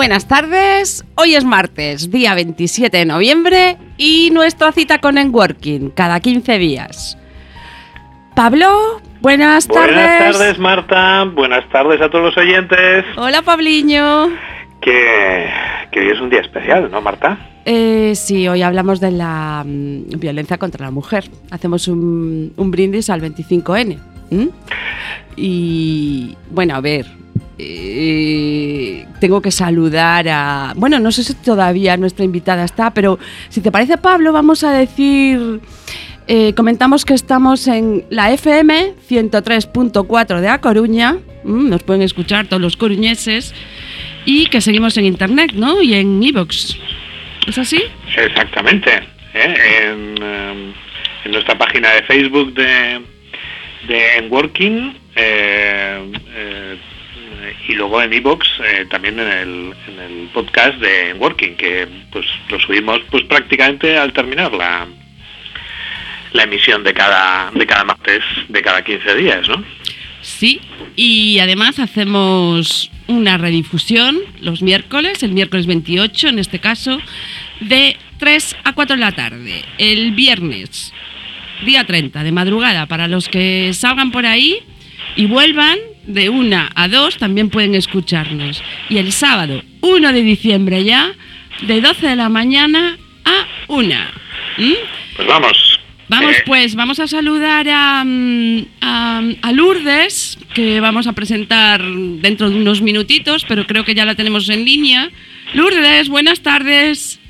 Buenas tardes. Hoy es martes, día 27 de noviembre, y nuestra cita con Enworking, cada 15 días. Pablo, buenas tardes. Buenas tardes, Marta. Buenas tardes a todos los oyentes. Hola, Pabliño. Que, que hoy es un día especial, ¿no, Marta? Eh, sí, hoy hablamos de la mm, violencia contra la mujer. Hacemos un, un brindis al 25N. ¿m? Y bueno, a ver, eh, tengo que saludar a... Bueno, no sé si todavía nuestra invitada está, pero si te parece, Pablo, vamos a decir... eh, comentamos que estamos en la FM 103.4 de A Coruña. Mm, nos pueden escuchar todos los coruñeses. Y que seguimos en internet, ¿no? Y en iVoox. ¿Es así? Exactamente. ¿eh? En, eh, en nuestra página de Facebook de, de Enworking eh, eh, y luego en iVoox eh, también en el, en el podcast de Enworking que pues lo subimos pues prácticamente al terminar la la emisión de cada de cada martes de cada 15 días, ¿no? Sí, y además hacemos una redifusión los miércoles, el miércoles 28 en este caso, de 3 a 4 de la tarde. El viernes, día 30, de madrugada, para los que salgan por ahí y vuelvan de 1 a 2, también pueden escucharnos. Y el sábado, 1 de diciembre ya, de 12 de la mañana a 1. ¿Mm? Pues vamos. Vamos Eh, pues, vamos a saludar a, mm, a, a Lourdes, que vamos a presentar dentro de unos minutitos, pero creo que ya la tenemos en línea. Lourdes, buenas tardes.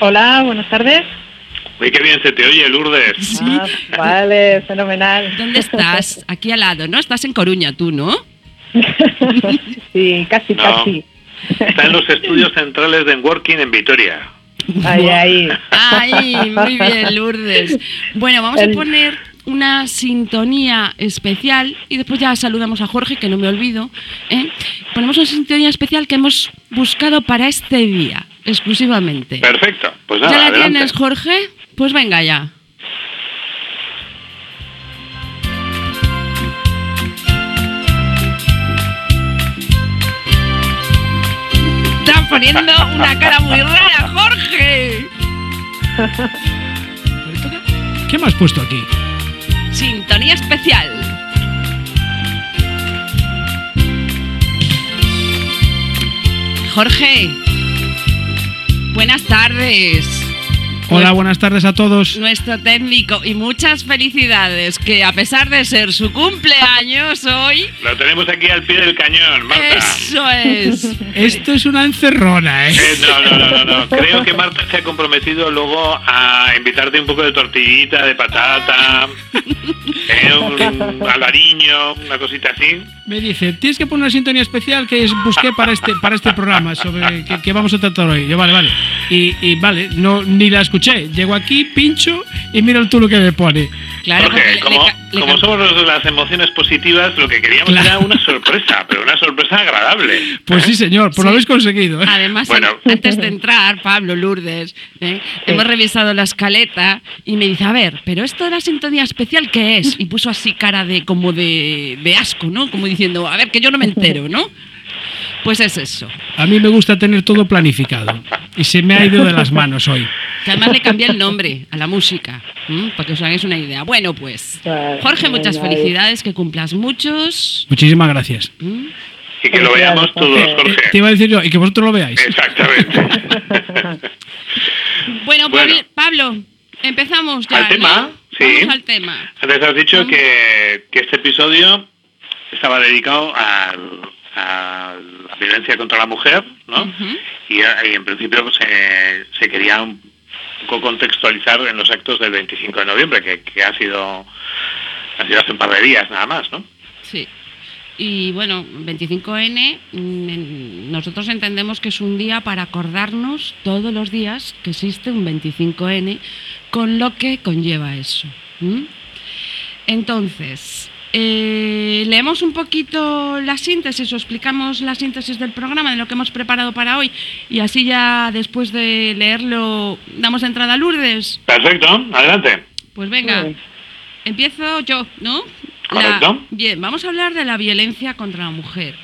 Hola, buenas tardes. Uy, qué bien se te oye, Lourdes. Sí. Ah, vale, fenomenal. ¿Dónde estás? Aquí al lado, ¿no? Estás en Coruña, tú, ¿no? sí, casi, No. casi. Está en los estudios centrales de Enworking en Vitoria. Ahí, ahí. Ay, muy bien, Lourdes. Bueno, vamos a poner una sintonía especial y después ya saludamos a Jorge, que no me olvido. ¿eh? Ponemos una sintonía especial que hemos buscado para este día, exclusivamente. Perfecto. Pues nada, ¿Ya la adelante. tienes, Jorge? Pues venga ya. Está poniendo una cara muy rara, Jorge. ¿Qué me has puesto aquí? Sintonía especial. Jorge, buenas tardes. Hola, buenas tardes a todos. Nuestro técnico y muchas felicidades, que a pesar de ser su cumpleaños hoy, Lo tenemos aquí al pie del cañón, Marta. eso es. Esto es una encerrona, ¿eh? Eh, no, no, no, no, no. Creo que Marta se ha comprometido luego a invitarte un poco de tortillita, de patata, eh, un albariño, una cosita así. Me dice, tienes que poner una sintonía especial que busqué para este para este programa sobre que, que vamos a tratar hoy. Yo, vale, vale. Y, y vale, no ni la escuché. Llego aquí, pincho y mira tú lo que me pone. Claro, porque le- como, le como somos los de las emociones positivas, lo que queríamos Claro. era una sorpresa, pero una sorpresa agradable. Pues sí, señor, pues lo Sí. habéis conseguido. ¿eh? Además, Bueno. an- antes de entrar, Pablo Lourdes, ¿eh? hemos revisado la escaleta y me dice, a ver, pero esto de la sintonía especial, ¿qué es? Y puso así cara de como de, de asco, ¿no? Como diciendo, a ver, que yo no me entero, ¿no? Pues es eso. A mí me gusta tener todo planificado. Y se me ha ido de las manos hoy. Que además le cambié el nombre a la música, ¿m? para que os hagáis una idea. Bueno, pues, Jorge, muchas felicidades, que cumplas muchos. Muchísimas gracias. ¿m? Y que lo veamos todos, Eh, Jorge. te iba a decir yo, y que vosotros lo veáis. Exactamente. Bueno, Bueno. Pablo, empezamos ya. Al tema, ¿no? sí. Vamos al tema. Antes has dicho que este episodio estaba dedicado al- a la violencia contra la mujer, ¿no? Ujú. y, y en principio pues, se, se quería un poco contextualizar en los actos del 25 de noviembre, que, que ha sido ha sido hace un par de días nada más, ¿no? Sí. Y bueno, 25N, mm, nosotros entendemos que es un día para acordarnos todos los días que existe un 25N, con lo que conlleva eso. Entonces, eh, leemos un poquito la síntesis o explicamos la síntesis del programa, de lo que hemos preparado para hoy, y así ya después de leerlo damos entrada a Lourdes. Perfecto, adelante. Pues venga, empiezo yo, ¿no? Correcto. bien, vamos a hablar de la violencia contra la mujer.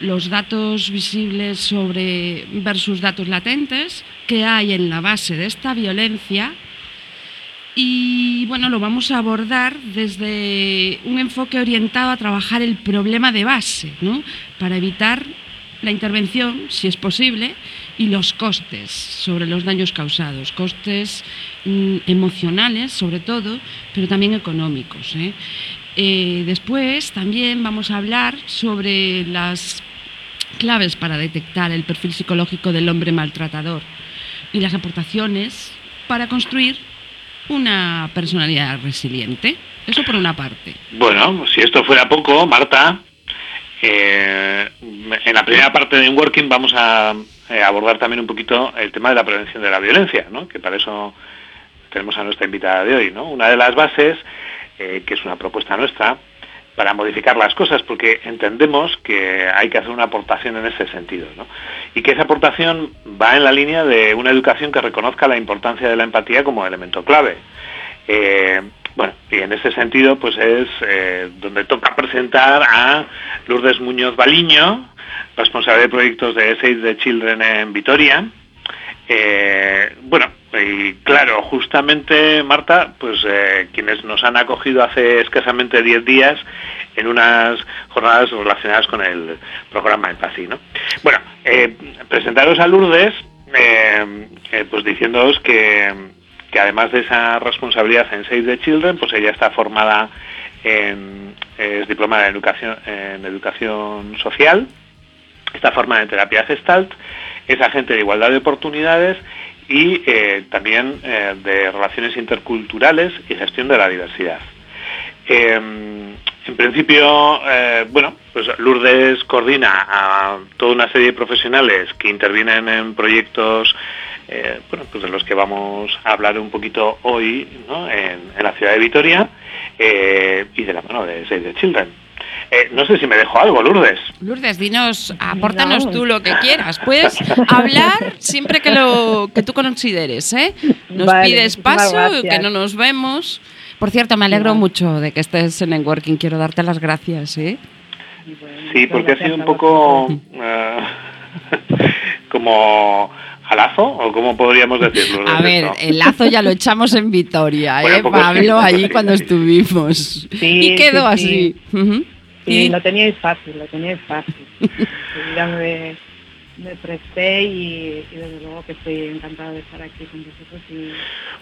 los datos visibles sobre versus datos latentes, qué hay en la base de esta violencia y bueno, lo vamos a abordar desde un enfoque orientado a trabajar el problema de base, ¿no? para evitar la intervención, si es posible, y los costes sobre los daños causados, costes mm, emocionales sobre todo, pero también económicos. ¿eh? Eh, después también vamos a hablar sobre las claves para detectar el perfil psicológico del hombre maltratador y las aportaciones para construir una personalidad resiliente. Eso por una parte. Bueno, si esto fuera poco, Marta, eh, en la primera parte de Working vamos a eh, abordar también un poquito el tema de la prevención de la violencia, ¿no? que para eso tenemos a nuestra invitada de hoy. ¿no? Una de las bases, eh, que es una propuesta nuestra, para modificar las cosas, porque entendemos que hay que hacer una aportación en ese sentido, ¿no? Y que esa aportación va en la línea de una educación que reconozca la importancia de la empatía como elemento clave. Eh, bueno, y en ese sentido, pues es eh, donde toca presentar a Lourdes Muñoz Baliño, responsable de proyectos de Save the Children en Vitoria. Eh, bueno, y claro, justamente, Marta, pues eh, quienes nos han acogido hace escasamente 10 días en unas jornadas relacionadas con el programa Empathy, ¿no? Bueno, eh, presentaros a Lourdes, eh, pues diciéndoos que, que, además de esa responsabilidad en Save the Children, pues ella está formada en, es diplomada en educación, en educación social, está formada en terapia gestalt, es agente de igualdad de oportunidades y eh, también eh, de relaciones interculturales y gestión de la diversidad. Eh, en principio, bueno, pues Lourdes coordina a toda una serie de profesionales que intervienen en proyectos bueno, pues de los que vamos a hablar un poquito hoy en, en, la ciudad de Vitoria y de la mano de Save the Children. Eh, no sé si me dejo algo, Lourdes. Lourdes, dinos, apórtanos tú lo que quieras. Puedes hablar siempre que lo que tú consideres, ¿eh? Nos pides paso, que no nos vemos. Por cierto, me alegro mucho de que estés en Networking. Quiero darte las gracias, ¿eh? sí, porque ha sido un poco uh, como ¿A lazo? ¿O cómo podríamos decirlo? A ver, el lazo ya lo echamos en Vitoria, ¿eh, Pablo? Allí cuando estuvimos. y quedó así. Sí, lo teníais fácil, lo teníais fácil. ya me, presté y, desde luego que estoy encantado de estar aquí con vosotros. Y,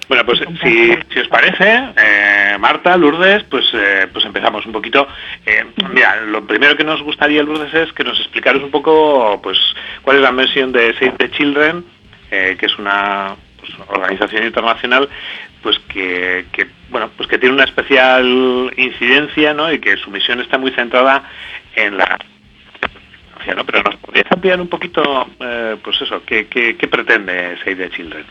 bueno, pues si, os parece, eh, Marta, Lourdes, pues, eh, pues empezamos un poquito. Eh, mira, lo primero que nos gustaría, Lourdes, es que nos explicaros un poco pues cuál es la misión de Save the Children, que es una pues, organización internacional pues que, bueno pues que tiene una especial incidencia ¿no? y que su misión está muy centrada en la ¿no? pero nos podrías ampliar un poquito eh, pues eso ¿qué, pretende Save the Children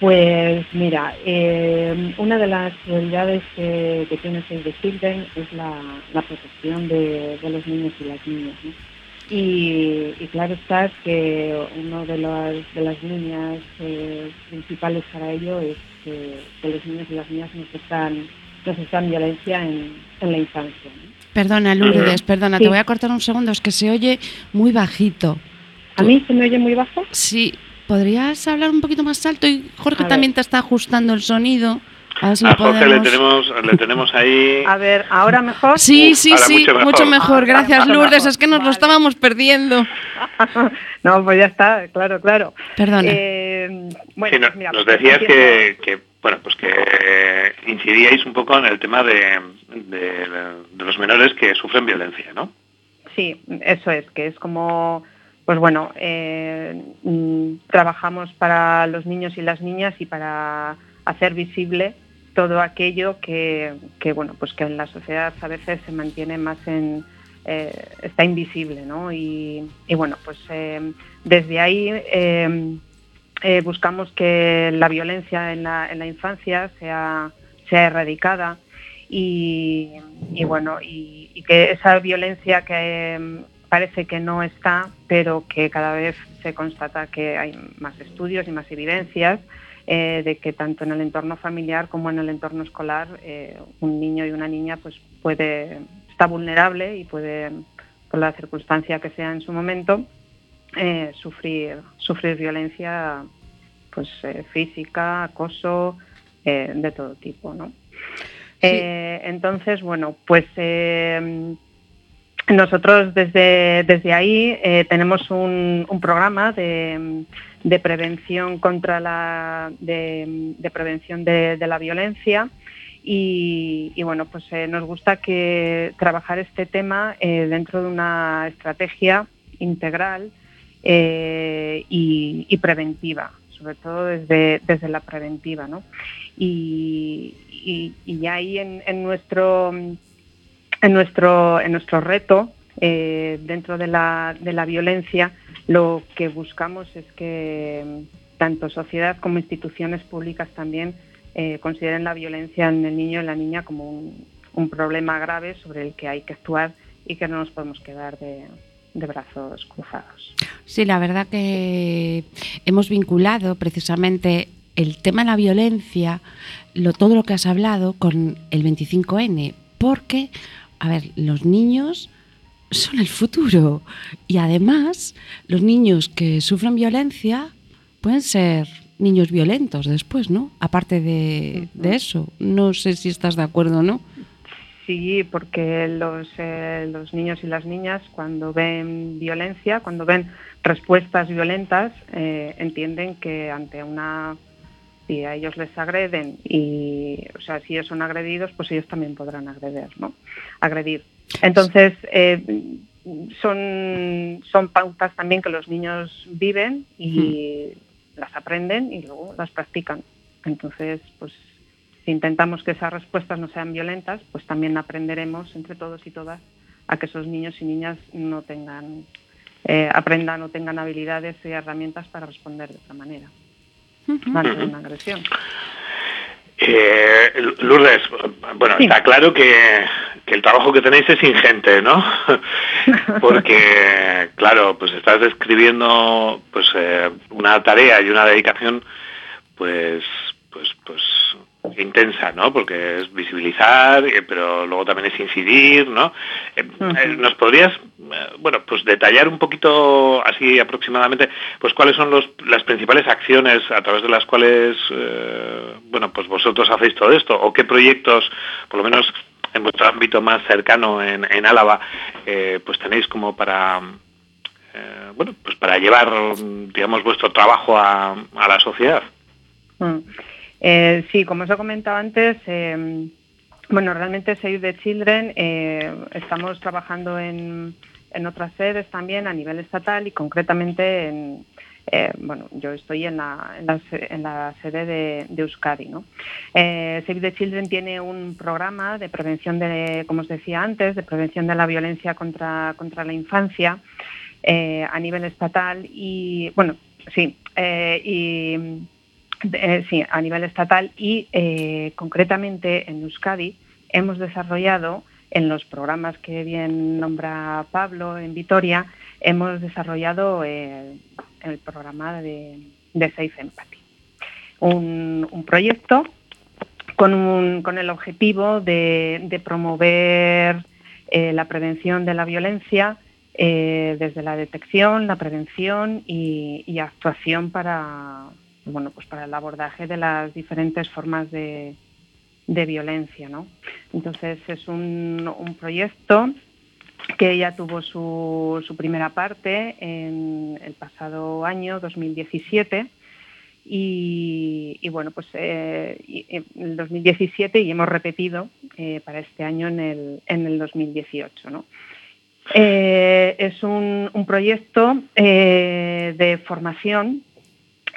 pues mira, eh, una de las prioridades que, tiene Save the Children es la, protección de, los niños y las niñas. Y, claro está que una de las, de las líneas eh, principales para ello es que, los niños y las niñas nos están, nos están violencia en, la infancia. Perdona, Lourdes, perdona, te voy a cortar un segundo, es que se oye muy bajito. ¿A mí se me oye muy bajo? Sí, ¿podrías hablar un poquito más alto? Y Jorge también te está ajustando el sonido. A, Jorge le tenemos, le tenemos ahí. A ver, ¿ahora mejor? Sí, sí, sí, mucho mejor. Gracias, Lourdes. Es que nos lo estábamos perdiendo. no, pues ya está, claro, claro. Perdona. Eh, bueno, pues nos decías que, bueno, pues que incidíais un poco en el tema de, de, los menores que sufren violencia, ¿no? Sí, eso es, que es como pues bueno, eh, mm, trabajamos para los niños y las niñas y para hacer visible todo aquello que, bueno, pues que en la sociedad a veces se mantiene más en, eh, está invisible. Y, bueno, pues eh, desde ahí eh, buscamos que la violencia en la, infancia sea, erradicada y, bueno, y, y, que esa violencia que parece que no está, pero que cada vez se constata que hay más estudios y más evidencias eh, de que tanto en el entorno familiar como en el entorno escolar eh, un niño y una niña pues puede está vulnerable y puede por la circunstancia que sea en su momento, eh, sufrir, sufrir violencia pues, física, acoso, de todo tipo. ¿no? entonces, bueno, pues nosotros desde, desde ahí tenemos un, programa de, prevención contra la de, prevención de, la violencia y, bueno pues nos gusta que trabajar este tema dentro de una estrategia integral eh, y, preventiva, sobre todo desde, desde la preventiva. ¿no? Y, y, ahí en, nuestro, en, nuestro, en nuestro reto, eh, dentro de la, de la violencia, lo que buscamos es que tanto sociedad como instituciones públicas también eh, consideren la violencia en el niño y la niña como un, un, problema grave sobre el que hay que actuar y que no nos podemos quedar de, de brazos cruzados. Sí, la verdad que hemos vinculado precisamente el tema de la violencia, lo, todo lo que has hablado, con el 25N, porque, a ver, los niños son el futuro y además los niños que sufren violencia pueden ser niños violentos después, ¿no? Aparte de, de eso, no sé si estás de acuerdo o no. Sí, porque los, eh, los niños y las niñas cuando ven violencia, cuando ven respuestas violentas, eh, entienden que ante una si a ellos les agreden y, o sea, si ellos son agredidos, pues ellos también podrán agredir, ¿no? Agredir. Entonces, eh, son, son pautas también que los niños viven y las aprenden y luego las practican. Entonces, pues si intentamos que esas respuestas no sean violentas, pues también aprenderemos entre todos y todas a que esos niños y niñas no tengan, eh, aprendan o tengan habilidades y herramientas para responder de otra manera ante una agresión. Eh, Lourdes, bueno, está claro que, el trabajo que tenéis es ingente, ¿no? Porque, claro, pues estás describiendo pues eh, una tarea y una dedicación, pues, pues, pues intensa, ¿no? Porque es visibilizar, eh, pero luego también es incidir, ¿no? Eh, eh, ¿Nos podrías, bueno, pues detallar un poquito así aproximadamente, pues cuáles son los, las principales acciones a través de las cuales, bueno, pues vosotros hacéis todo esto, o qué proyectos, por lo menos en vuestro ámbito más cercano en, Álava, pues tenéis como para, bueno, pues para llevar, digamos, vuestro trabajo a, la sociedad? Mm. Eh, sí, como os he comentado antes, eh, bueno, realmente Save the Children eh, estamos trabajando en, otras sedes también a nivel estatal y concretamente en, bueno, yo estoy en la, sede de, Euskadi. ¿no? Save the Children tiene un programa de prevención de, como os decía antes, de prevención de la violencia contra, contra la infancia a nivel estatal y, bueno, sí, y eh, sí, a nivel estatal y eh, concretamente en Euskadi hemos desarrollado en los programas que bien nombra Pablo en Vitoria, hemos desarrollado eh, el programa de, Safe Empathy. Un, proyecto con, el objetivo de, promover la prevención de la violencia desde la detección, la prevención y actuación para, bueno, pues para el abordaje de las diferentes formas de, violencia. ¿no? Entonces es un, proyecto que ya tuvo su, su, primera parte en el pasado año 2017 y, bueno pues eh, el 2017 y hemos repetido eh, para este año en el, en el 2018 ¿no? Eh, es un, un proyecto de formación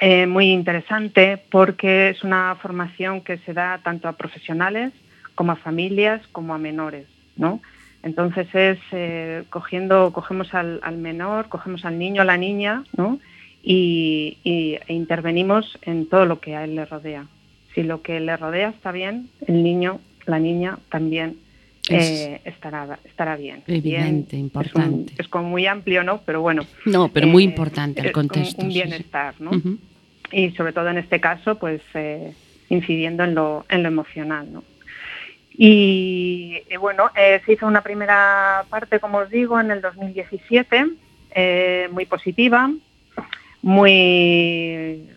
eh, muy interesante porque es una formación que se da tanto a profesionales como a familias como a menores, ¿no? Entonces es eh, cogiendo, cogemos al, menor, cogemos al niño, a la niña, ¿no? Y, e intervenimos en todo lo que a él le rodea. Si lo que le rodea está bien, el niño, la niña también eh, estará, estará bien. Evidente, importante. Es, como muy amplio, ¿no? Pero bueno. No, pero muy importante el contexto. Un, bienestar, ¿no? y sobre todo en este caso, pues eh, incidiendo en lo, en lo emocional. ¿no? Y, bueno, eh, se hizo una primera parte, como os digo, en el 2017, eh, muy positiva, muy,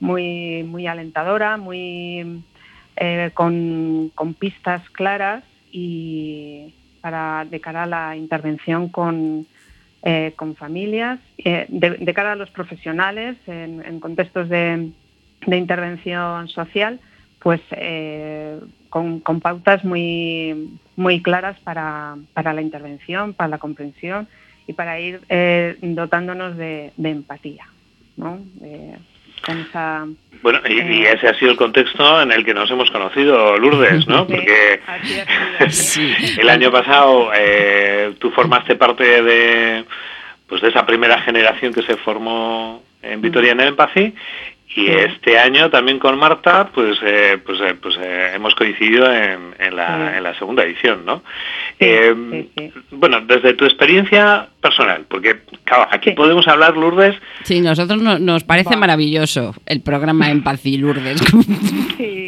muy, muy alentadora, muy eh, con, pistas claras y para de cara a la intervención con, con familias, de, cara a los profesionales en, contextos de, de, intervención social, pues con, pautas muy, muy claras para, la intervención, para la comprensión y para ir eh, dotándonos de, empatía. ¿no? bueno, y, eh, ese ha sido el contexto en el que nos hemos conocido, Lourdes, ¿no? Porque el año pasado eh, tú formaste parte de, pues de esa primera generación que se formó en Vitoria en el Empathy y este año también con Marta, pues, eh, pues, eh, pues eh, hemos coincidido en, en, la, en, la, segunda edición, ¿no? bueno, desde tu experiencia personal, porque claro, aquí podemos hablar, Lourdes. Sí, nosotros nos parece maravilloso el programa En Paz y Lourdes.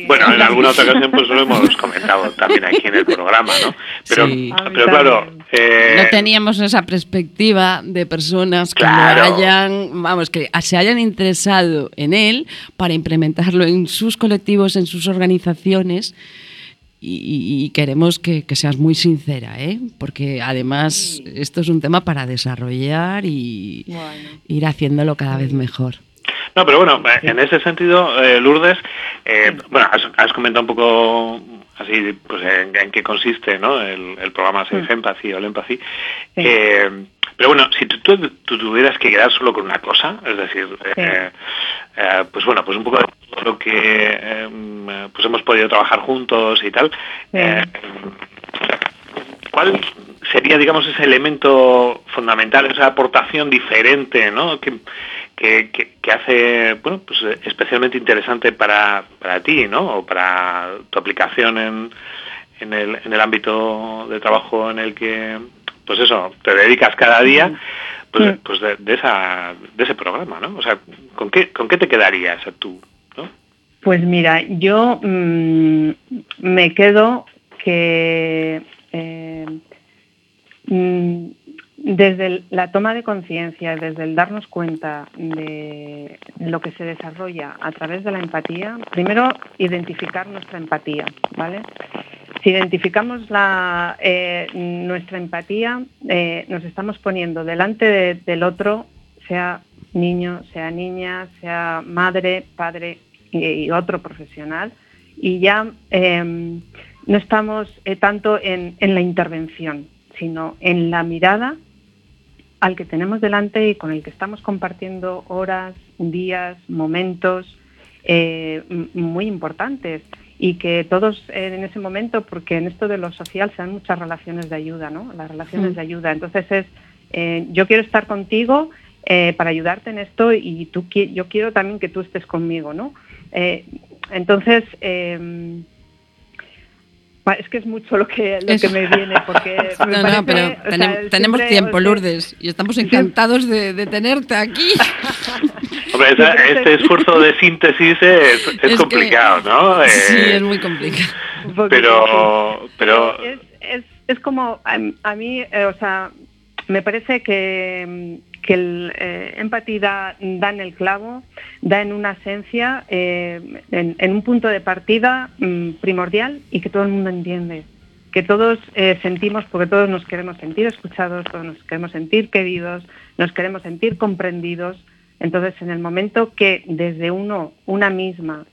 Bueno, en alguna otra ocasión pues lo hemos comentado también aquí en el programa, ¿no? Pero, pero claro... Eh, no teníamos esa perspectiva de personas que hayan, vamos, que se hayan interesado en él para implementarlo en sus colectivos, en sus organizaciones. Y, queremos que, seas muy sincera, ¿eh? porque además esto es un tema para desarrollar y ir haciéndolo cada vez mejor. No, pero bueno, en ese sentido, eh, Lourdes, eh, bueno, has, comentado un poco así, pues en, qué consiste ¿no? el, programa Safe Empathy o el Empathy. Eh, pero bueno, si tú, tuvieras que quedar solo con una cosa, es decir, pues bueno, pues un poco lo que pues hemos podido trabajar juntos y tal, ¿cuál sería, digamos, ese elemento fundamental, esa aportación diferente, ¿no? Que, que, que, hace bueno pues especialmente interesante para, para ti ¿no? o para tu aplicación en, en, el, en el ámbito de trabajo en el que pues eso te dedicas cada día pues, pues de, esa, de ese programa ¿no? o sea ¿con qué, con qué te quedarías tú ¿no? pues mira yo mm, me quedo que eh, mm, desde la toma de conciencia, desde el darnos cuenta de lo que se desarrolla a través de la empatía, primero identificar nuestra empatía, ¿vale? Si identificamos eh, nuestra empatía, eh, nos estamos poniendo delante del otro, sea niño, sea niña, sea madre, padre y, otro profesional, y ya em, no estamos eh, tanto en la intervención, sino en la mirada al que tenemos delante y con el que estamos compartiendo horas, días, momentos eh, muy importantes y que todos en ese momento, porque en esto de lo social se dan muchas relaciones de ayuda, ¿no? Las relaciones mm. de ayuda. Entonces es, eh, yo quiero estar contigo eh, para ayudarte en esto y tú, yo quiero también que tú estés conmigo, ¿no? entonces, es que es mucho lo que, lo que me viene, porque... no, no, pero tenemos, tiempo, Lourdes, y estamos encantados de, tenerte aquí. Hombre, este esfuerzo de síntesis es, complicado, ¿no? sí, eh, es muy complicado. Pero... pero... Es, es, como, a, mí, eh, o sea, me parece que que el eh, empatía da, en el clavo, da en una esencia, eh, en, un punto de partida mm, primordial y que todo el mundo entiende, que todos eh, sentimos, porque todos nos queremos sentir escuchados, todos nos queremos sentir queridos, nos queremos sentir comprendidos. Entonces, en el momento que desde uno, una misma,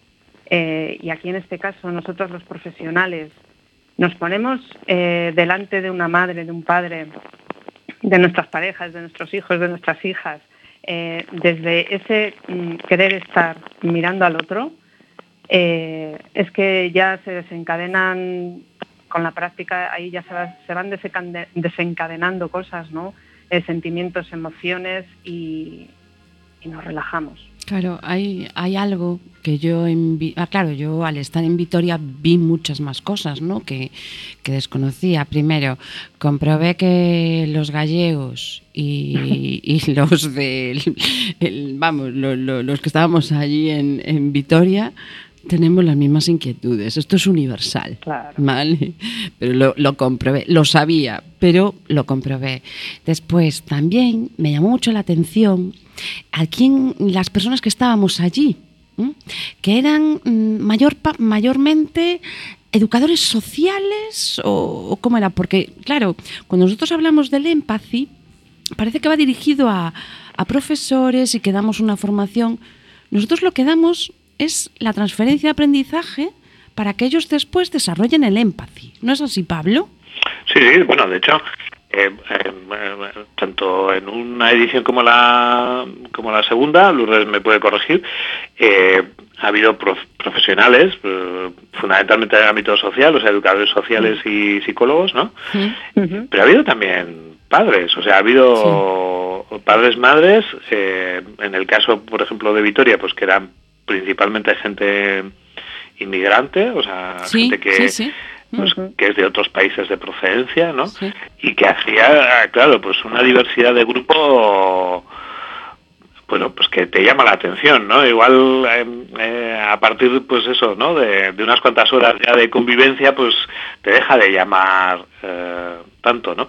y aquí en este caso nosotros los profesionales, nos ponemos delante de una madre, de un padre, de nuestras parejas, de nuestros hijos, de nuestras hijas, eh, desde ese mm, querer estar mirando al otro, eh, es que ya se desencadenan con la práctica, ahí ya se, van desencadenando cosas, ¿no? Eh, sentimientos, emociones y nos relajamos. Claro, hay, hay algo que yo, en, ah, claro, yo al estar en Vitoria vi muchas más cosas, ¿no? Que, desconocía. Primero, comprobé que los gallegos y, los de, vamos, los que estábamos allí en, en Vitoria, tenemos las mismas inquietudes. Esto es universal. Claro. ¿Vale? Pero lo, lo comprobé, lo sabía, pero lo comprobé. Después también me llamó mucho la atención a quién, las personas que estábamos allí, que eran mm, mayor, mayormente educadores sociales o, o cómo era, porque claro, cuando nosotros hablamos del empathy, parece que va dirigido a, a profesores y que damos una formación. Nosotros lo que damos es la transferencia de aprendizaje para que ellos después desarrollen el empathy. ¿No es así, Pablo? Sí, sí, bueno, de hecho, eh, eh, eh, tanto en una edición como la como la segunda, Lourdes me puede corregir, eh, ha habido prof- profesionales, eh, fundamentalmente en el ámbito social, o sea, educadores sociales y psicólogos, ¿no? Pero ha habido también padres, o sea, ha habido padres, madres, eh, en el caso, por ejemplo, de Vitoria, pues que eran principalmente gente inmigrante, o sea, Sí, gente que, sí, sí. pues, que es de otros países de procedencia, ¿no? Sí. Y que hacía, claro, pues una diversidad de grupo, bueno, pues que te llama la atención, ¿no? Igual eh, eh, a partir, pues eso, ¿no? De, de unas cuantas horas ya de convivencia, pues te deja de llamar eh, tanto, ¿no?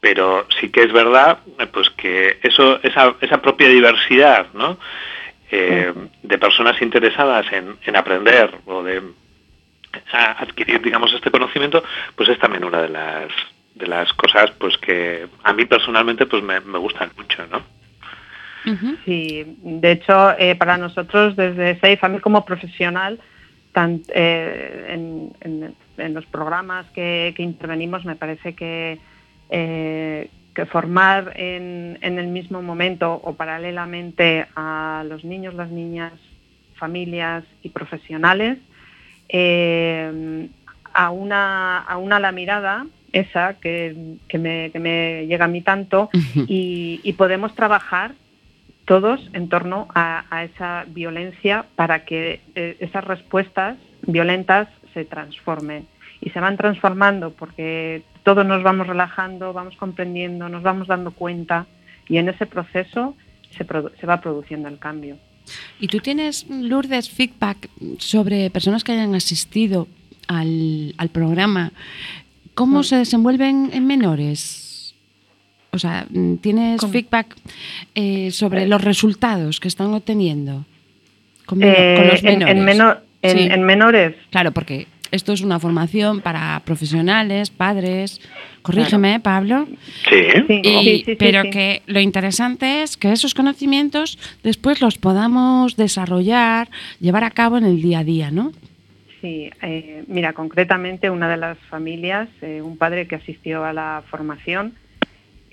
Pero sí que es verdad, pues que eso, esa, esa propia diversidad, ¿no? Eh, de personas interesadas en, en aprender o de a adquirir, digamos, este conocimiento, pues es también una de las de las cosas, pues que a mí personalmente, pues me, me gustan mucho, ¿no? Sí, de hecho, eh, para nosotros desde SAFE, a mí como profesional, tan- eh, en, en- en los programas que, que intervenimos, me parece que, eh, que formar en, en el mismo momento o paralelamente a los niños, las niñas, familias y profesionales, eh, a, una, a una la mirada, esa que, que me, que me llega a mí tanto, y, y podemos trabajar todos en torno a, a esa violencia para que eh, esas respuestas violentas se transformen. Y se van transformando porque todos nos vamos relajando, vamos comprendiendo, nos vamos dando cuenta y en ese proceso se, produ- se va produciendo el cambio. ¿Y tú tienes, Lourdes, feedback sobre personas que hayan asistido al, al programa? ¿Cómo Mm. se desenvuelven en menores? O sea, ¿tienes ¿Cómo? feedback eh, sobre Eh. los resultados que están obteniendo con, Eh, con los en- menores? en, meno- en- Sí. en menores, Claro, porque esto es una formación para profesionales, padres. Corrígeme, Pablo. Sí. sí, Y- sí, sí, sí, pero sí. que lo interesante es que esos conocimientos después los podamos desarrollar, llevar a cabo en el día a día, ¿no? Sí, eh, mira, concretamente una de las familias, eh, un padre que asistió a la formación,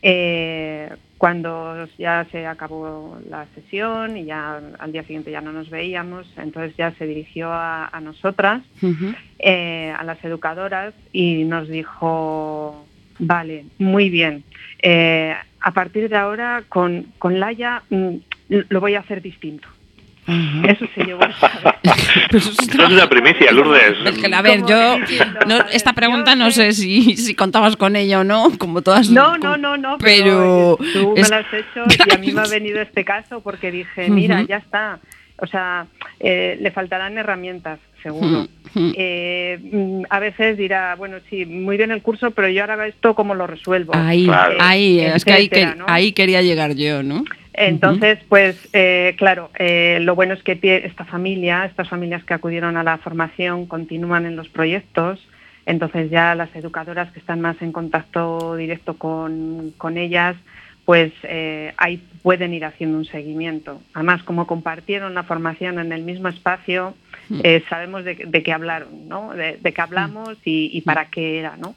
eh, cuando ya se acabó la sesión y ya al día siguiente ya no nos veíamos, entonces ya se dirigió a, a nosotras, eh, a las educadoras, y nos dijo, vale, muy bien, eh, a partir de ahora con, con Laia mm, lo voy a hacer distinto. Eso se llevó a saber. Eso Esto es una primicia, Lourdes. Es que, a ver, yo no- esta pregunta no sé- si, si contabas con ella o no, como todas. No, no, no, no, pero pero, tú es- me lo has hecho y a mí me ha venido este caso porque dije, mira, ya está. O sea, eh, le faltarán herramientas, seguro. Eh, mm, a veces dirá, bueno, sí, muy bien el curso, pero yo ahora esto cómo lo resuelvo. Ahí, ahí, es que ahí, Etcétera, que- ¿no? ahí quería llegar yo, ¿no? Entonces, pues eh, claro, eh, lo bueno es que esta familia, estas familias que acudieron a la formación continúan en los proyectos, entonces ya las educadoras que están más en contacto directo con, con ellas, pues eh, ahí pueden ir haciendo un seguimiento. Además, como compartieron la formación en el mismo espacio, eh, sabemos de, de qué hablaron, ¿no? De, de qué hablamos y, y para qué era, ¿no?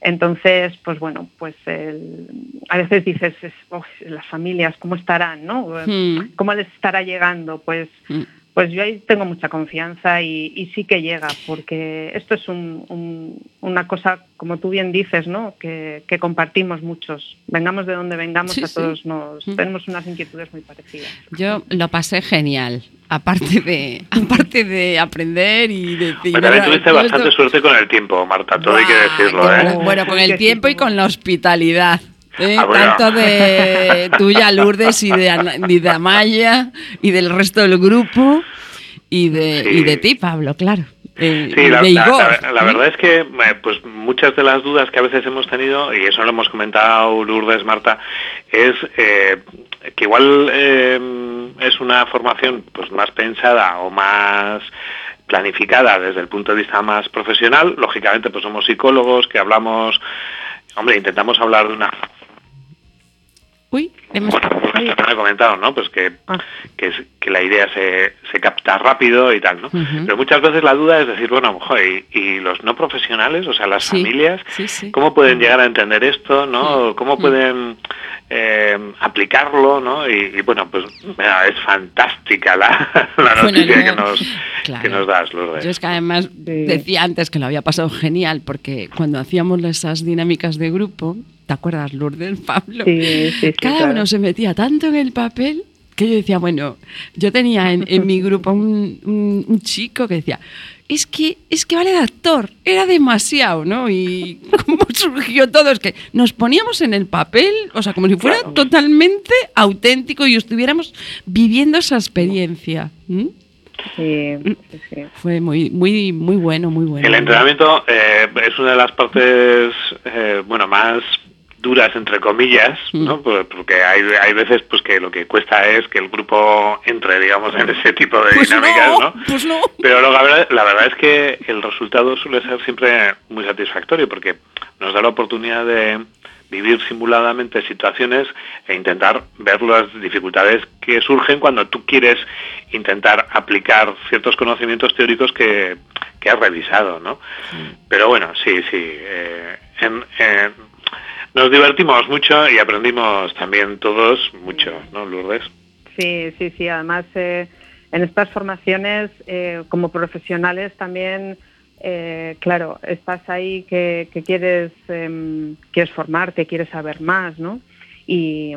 Entonces, pues bueno, pues el- a veces dices, es- "Uf, las familias, ¿cómo estarán, no? Mm. ¿Cómo les estará llegando? Pues, Mm. Pues yo ahí tengo mucha confianza y, y sí que llega, porque esto es un- un- una cosa, como tú bien dices, ¿no? Que, que compartimos muchos. Vengamos de donde vengamos, Sí, a sí. todos nos Mm. tenemos unas inquietudes muy parecidas. Yo lo pasé genial, aparte de, aparte de aprender y de decir... Pues también tuviste bastante esto- suerte con el tiempo, Marta, todo hay que decirlo, ¿eh? bueno. Bueno, con el tiempo y con la hospitalidad. ¿Eh? Ah, bueno. Tanto de tuya, Lourdes, y de, Ana- y de Amaya y del resto del grupo. y de, Sí. y de ti, Pablo, claro. Eh, Sí, la, de la- Igor. la- la verdad es que eh, pues muchas de las dudas que a veces hemos tenido, y eso lo hemos comentado Lourdes, Marta, es eh, que igual eh, es una formación pues más pensada o más planificada desde el punto de vista más profesional. Lógicamente, pues somos psicólogos que hablamos, hombre, intentamos hablar de una Uy, hemos- bueno, pues también he comentado, ¿no? Pues que, Ah. que, es- que la idea se, se capta rápido y tal, ¿no? Ujú. Pero muchas veces la duda es decir, bueno, joder, y, y los no profesionales, o sea, las Sí, familias, sí, sí. ¿cómo pueden llegar a entender esto, no? ¿Cómo Mm. pueden eh, aplicarlo, no? Y, y bueno, pues mira, es fantástica la, la Bueno, noticia no, que, nos, claro. que nos das, Lourdes. Yo es que además Sí. decía antes que lo había pasado genial, porque cuando hacíamos esas dinámicas de grupo, ¿te acuerdas, Lourdes, Pablo? Sí, sí, sí, Cada claro. uno se metía tanto en el papel que yo decía, bueno, yo tenía en, en mi grupo un, un- un chico que decía, es que, es que vale de actor, era demasiado, ¿no? Y cómo surgió todo, es que nos poníamos en el papel, o sea, como si fuera Claro. totalmente auténtico y estuviéramos viviendo esa experiencia. Sí, sí, sí. Fue muy, muy, muy bueno, muy bueno. El entrenamiento eh, es una de las partes, eh, bueno, más duras entre comillas, ¿no? Mm. Por- Porque hay, hay veces pues que lo que cuesta es que el grupo entre, digamos, en ese tipo de Pues dinámicas, no, ¿no? pues no. Pero lo- la verdad, la verdad es que el resultado suele ser siempre muy satisfactorio porque nos da la oportunidad de vivir simuladamente situaciones e intentar ver las dificultades que surgen cuando tú quieres intentar aplicar ciertos conocimientos teóricos que, que has revisado, ¿no? Pero bueno, sí, sí. eh, en- en- nos divertimos mucho y aprendimos también todos mucho, ¿no, Lourdes? Sí, sí, sí. Además, eh, en estas formaciones, eh, como profesionales también, eh, claro, estás ahí que, quieres, em, quieres formarte, quieres saber más, ¿no? Y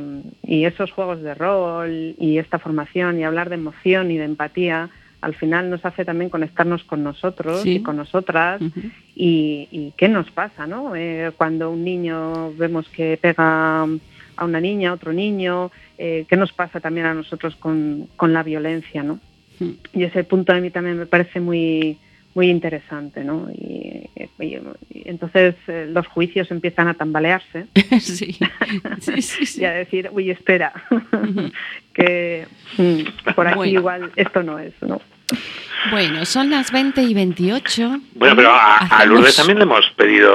esos juegos de rol y esta formación y hablar de emoción y de empatía, al final nos hace también conectarnos con nosotros Sí. y con nosotras y, y qué nos pasa, ¿no? Eh, cuando un niño vemos que pega a una niña, a otro niño, eh, qué nos pasa también a nosotros con, con la violencia, ¿no? Mm. Y ese punto a mí también me parece muy muy interesante, ¿no? Y, y- y entonces eh, los juicios empiezan a tambalearse sí. sí, sí, sí. y a decir, uy, espera, que mm, por aquí Bueno. igual esto no es, ¿no? Bueno, son las 20 y 28. Bueno, pero a, a Hacemos- Lourdes también le hemos pedido,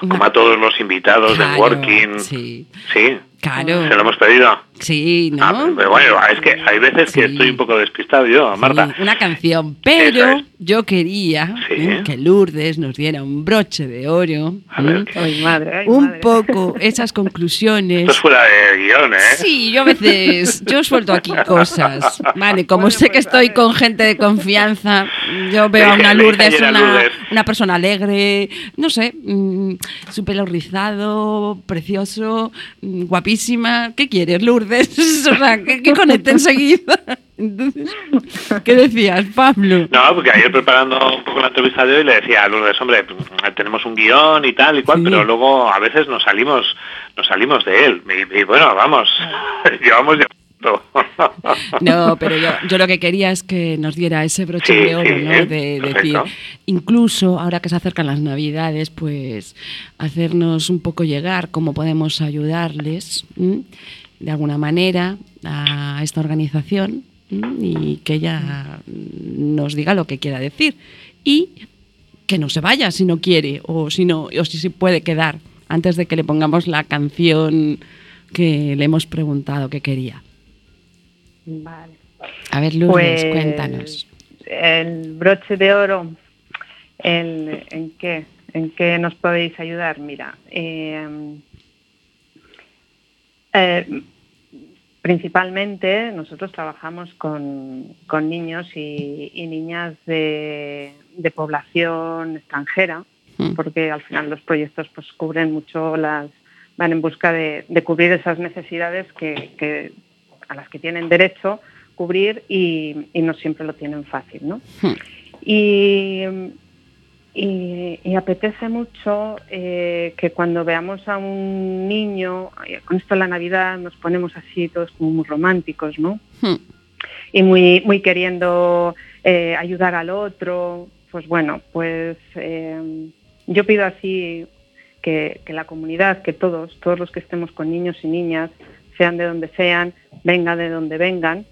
como a todos los invitados de Claro, Working, Sí, sí, claro. se lo hemos pedido. Sí, ¿no? Ah, pero bueno, es que hay veces que estoy un poco despistado yo, Sí, Marta. una canción, pero es. yo quería Sí. ¿eh? que Lourdes nos diera un broche de oro, A ver, ¿eh? Ay, madre, ay, un madre. poco esas conclusiones. Esto es fuera de guion, ¿eh? Sí, yo a veces, yo suelto aquí cosas. Vale, como Bueno, sé que pues, estoy con gente de confianza, yo veo a una Lourdes, una, Lourdes. una persona alegre, no sé, mm, su pelo rizado, precioso, mm, guapísima. ¿Qué quieres, Lourdes? O sea, que, que conecte enseguida. Entonces, ¿qué decías, Pablo? No, porque ayer preparando un poco la entrevista de hoy le decía a Lourdes, hombre, tenemos un guion y tal y cual, Sí. pero luego a veces nos salimos nos salimos de él. Y, y bueno, vamos, llevamos ya... No, pero yo, yo lo que quería es que nos diera ese broche Sí, de oro, sí, ¿no? De decir, incluso ahora que se acercan las Navidades, pues hacernos un poco llegar cómo podemos ayudarles ¿m? De alguna manera a esta organización y que ella nos diga lo que quiera decir y que no se vaya si no quiere o si no o si se puede quedar antes de que le pongamos la canción que le hemos preguntado que quería. Vale. A ver, Lourdes, Pues, cuéntanos. El broche de oro, ¿en, en qué? ¿En qué nos podéis ayudar? Mira, eh, eh, principalmente nosotros trabajamos con, con niños y, y niñas de, de población extranjera, Mm. porque al final los proyectos pues cubren mucho las van en busca de, de cubrir esas necesidades que, que- a las que tienen derecho cubrir y, y no siempre lo tienen fácil ¿no? Hmm. y, y- y apetece mucho eh, que cuando veamos a un niño con esto la Navidad nos ponemos así todos como muy románticos ¿no? Hmm. y muy, muy queriendo eh, ayudar al otro, pues bueno, pues eh, yo pido así que, que la comunidad, que todos, todos los que estemos con niños y niñas, sean de donde sean, vengan de donde vengan,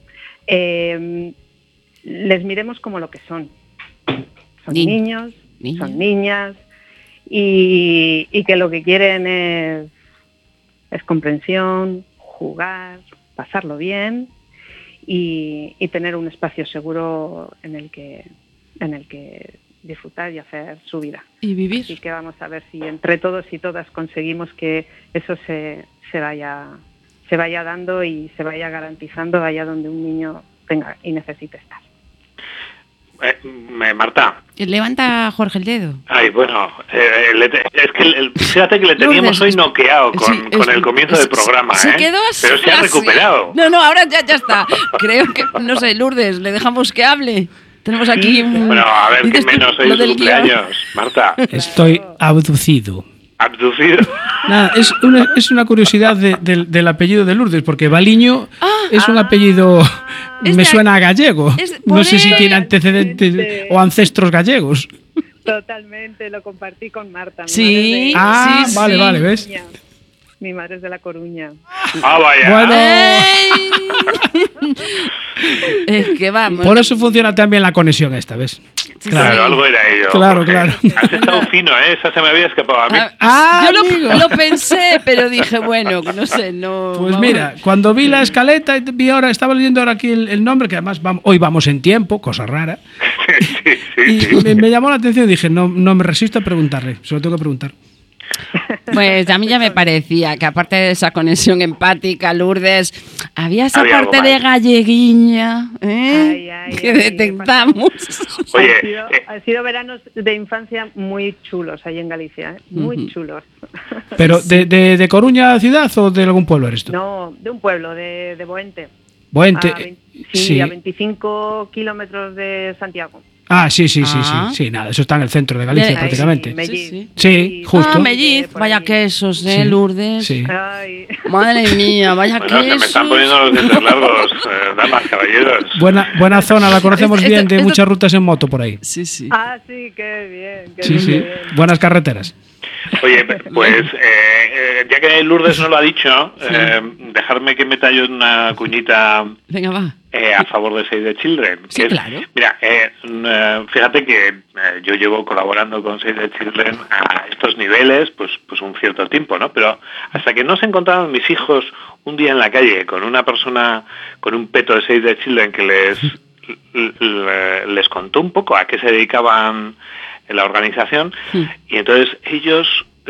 eh, les miremos como lo que son. Son Ni- niños, niñas. son niñas y, y que lo que quieren es, es comprensión, jugar, pasarlo bien y, y tener un espacio seguro en el que en el que disfrutar y hacer su vida. Y Así vivir. que vamos a ver si entre todos y todas conseguimos que eso se, se vaya se vaya dando y se vaya garantizando allá donde un niño tenga y necesite estar. Eh, Marta, Levanta Jorge el dedo. ay, bueno, eh, le te- es que el- fíjate que le teníamos Lourdes, hoy noqueado con, Sí, con el comienzo del programa, se ¿eh? quedó Pero se ha así. recuperado. No, no, ahora ya, ya está. Creo que, no sé, Lourdes, le dejamos que hable. Tenemos aquí un... Bueno, a ver, menos hoy es su cumpleaños, Marta. Estoy abducido. Abducido. Nada, es una, es una curiosidad de- del- del apellido de Lourdes, porque Baliño es un apellido, Es me suena a gallego. es- No sé si tiene antecedentes o ancestros gallegos. Totalmente, lo compartí con Marta. mi Sí. madre es de- Ah, sí, vale, sí. vale, ¿ves? Coruña. Mi madre es de La Coruña. Ah, vaya. Bueno. es que vamos. por eso funciona también la conexión esta vez. Claro, sí. algo era ello. Claro, claro. Has estado fino, ¿eh? Esa se me había escapado a mí. Ah, Ah, yo lo, lo pensé, pero dije, bueno, no sé, no. Pues vamos. mira, cuando vi la escaleta y vi ahora, estaba leyendo ahora aquí el, el nombre, que además vam- hoy vamos en tiempo, cosa rara, sí, sí, y sí. me, me llamó la atención y dije, no, no me resisto a preguntarle, se lo tengo que preguntar. Pues a mí ya me parecía que aparte de esa conexión empática, Lourdes, había esa Había parte de galleguiña ¿eh? Ay, ay, que ay, detectamos. Oye, han, sido, eh, han sido veranos de infancia muy chulos ahí en Galicia, ¿eh? muy chulos. Pero, de, de, de Coruña ciudad o de algún pueblo eres tú? No, de un pueblo, de, de Boente. Boente. A sí, sí. a 25 kilómetros de Santiago. Ah, sí, sí, sí, Ah. sí. Sí, nada, eso está en el centro de Galicia De- prácticamente. Ahí, Melliz. Sí, sí. Sí, justo. Ah, melliz, vaya quesos, ¿eh, Sí, Lourdes? Sí. Ay, Madre mía, vaya bueno, se me quesos. están poniendo los dientes largos, eh, damas, caballeros. Buena, buena zona, la conocemos Esto- bien esto- de esto- muchas rutas en moto por ahí. Sí, sí. ah, sí, qué bien. Qué Sí, bien, sí. qué bien. Buenas carreteras. Oye, pues eh, eh, ya que Lourdes no lo ha dicho, eh, dejarme que meta yo una cuñita Venga, va. eh, a favor de Save the Children. Sí, que es- claro. Mira, mm, eh, fíjate que yo llevo colaborando con Save the Children a estos niveles pues, pues un cierto tiempo, ¿no? Pero hasta que no se encontraron mis hijos un día en la calle con una persona con un peto de Save the Children que les, les contó un poco a qué se dedicaban en la organización. Y entonces ellos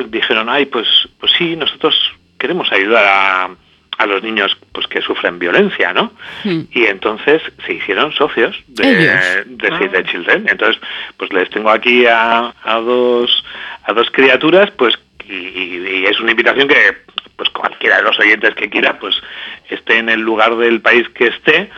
dijeron, ay, pues, pues sí, nosotros queremos ayudar a, a los niños pues que sufren violencia, ¿no? Y entonces se hicieron socios de, de Save the Children. Entonces, pues les tengo aquí a, a dos a dos criaturas, pues y, y es una invitación que pues cualquiera de los oyentes que quiera, pues esté en el lugar del país que esté,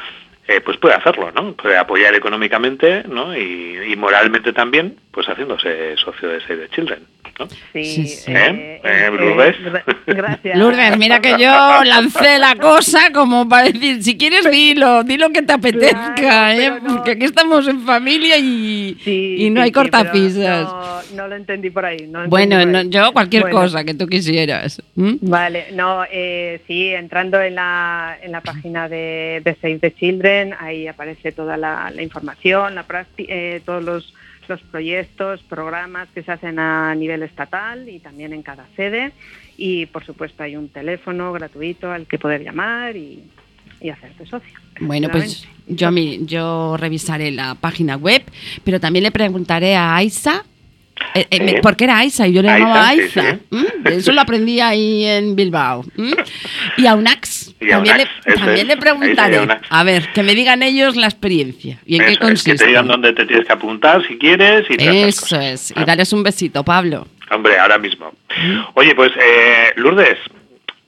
eh, pues puede hacerlo, ¿no? Puede apoyar económicamente, ¿no? Y, y moralmente también, pues haciéndose socio de Save the Children, ¿no? Sí, Sí, sí. ¿Eh? ¿Eh, Lourdes? gra- gracias. Lourdes, mira que yo lancé la cosa como para decir, si quieres dilo, di lo que te apetezca, Claro, ¿eh? no. porque aquí estamos en familia y, Sí, y no sí, hay cortapisas. No, no lo entendí por ahí. no bueno, por ahí. yo cualquier Bueno, cosa que tú quisieras. Vale, no, eh, sí, entrando en la, en la página de, de Save the Children, ahí aparece toda la, la información, la eh, todos los, los proyectos, programas que se hacen a nivel estatal y también en cada sede. Y por supuesto hay un teléfono gratuito al que poder llamar y, y hacerte socio. Bueno, pues yo, yo revisaré la página web, pero también le preguntaré a Aisa. Eh, eh, Sí. me- ¿Por qué era Aisa? Y yo le llamaba sí, Aisa. sí. ¿m? Eso lo aprendí ahí en Bilbao. Y a Unax. Y a también Unax, le, eso también es. le Ahí preguntaré. A ver, que me digan ellos la experiencia y en Eso qué es, que consiste. te digan dónde te tienes que apuntar si quieres y Eso es. Y darles un besito, Pablo. Hombre, ahora mismo. Oye, pues eh, Lourdes,